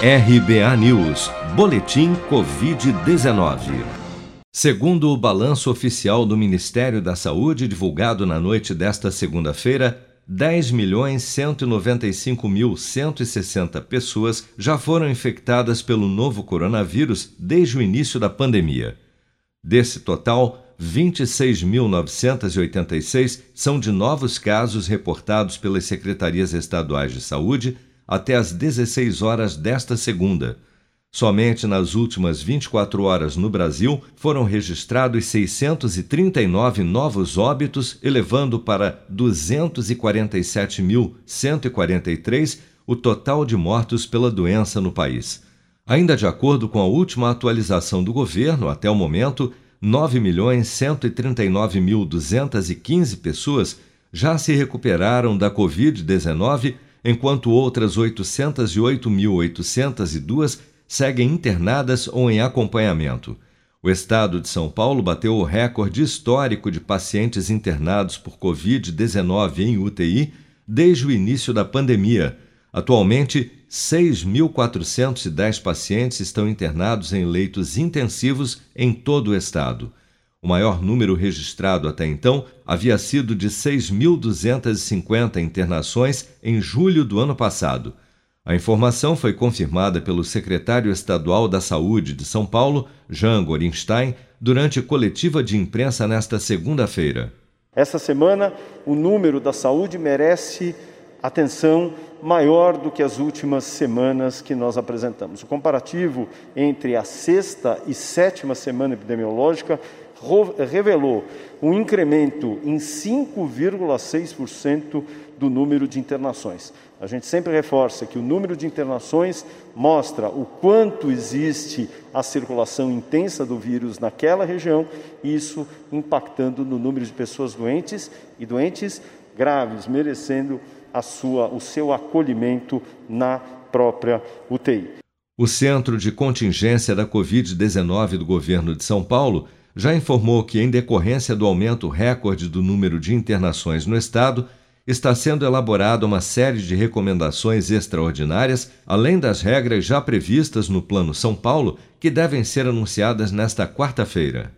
RBA News, Boletim Covid-19. Segundo o balanço oficial do Ministério da Saúde, divulgado na noite desta segunda-feira, 10.195.160 pessoas já foram infectadas pelo novo coronavírus desde o início da pandemia. Desse total, 26.986 são de novos casos reportados pelas secretarias estaduais de saúde até às 16 horas desta segunda. Somente nas últimas 24 horas no Brasil foram registrados 639 novos óbitos, elevando para 247.143 o total de mortos pela doença no país. Ainda de acordo com a última atualização do governo, até o momento, 9.139.215 pessoas já se recuperaram da Covid-19 enquanto outras 808.802 seguem internadas ou em acompanhamento. O estado de São Paulo bateu o recorde histórico de pacientes internados por Covid-19 em UTI desde o início da pandemia. Atualmente, 6.410 pacientes estão internados em leitos intensivos em todo o estado. O maior número registrado até então havia sido de 6.250 internações em julho do ano passado. A informação foi confirmada pelo secretário estadual da Saúde de São Paulo, Jean Gorinstein, durante coletiva de imprensa nesta segunda-feira. Essa semana, o número da saúde merece atenção maior do que as últimas semanas que nós apresentamos. O comparativo entre a sexta e sétima semana epidemiológica revelou um incremento em 5,6% do número de internações. A gente sempre reforça que o número de internações mostra o quanto existe a circulação intensa do vírus naquela região, isso impactando no número de pessoas doentes e doentes graves, merecendo a sua, o seu acolhimento na própria UTI. O Centro de Contingência da Covid-19 do governo de São Paulo já informou que, em decorrência do aumento recorde do número de internações no estado, está sendo elaborada uma série de recomendações extraordinárias, além das regras já previstas no Plano São Paulo, que devem ser anunciadas nesta quarta-feira.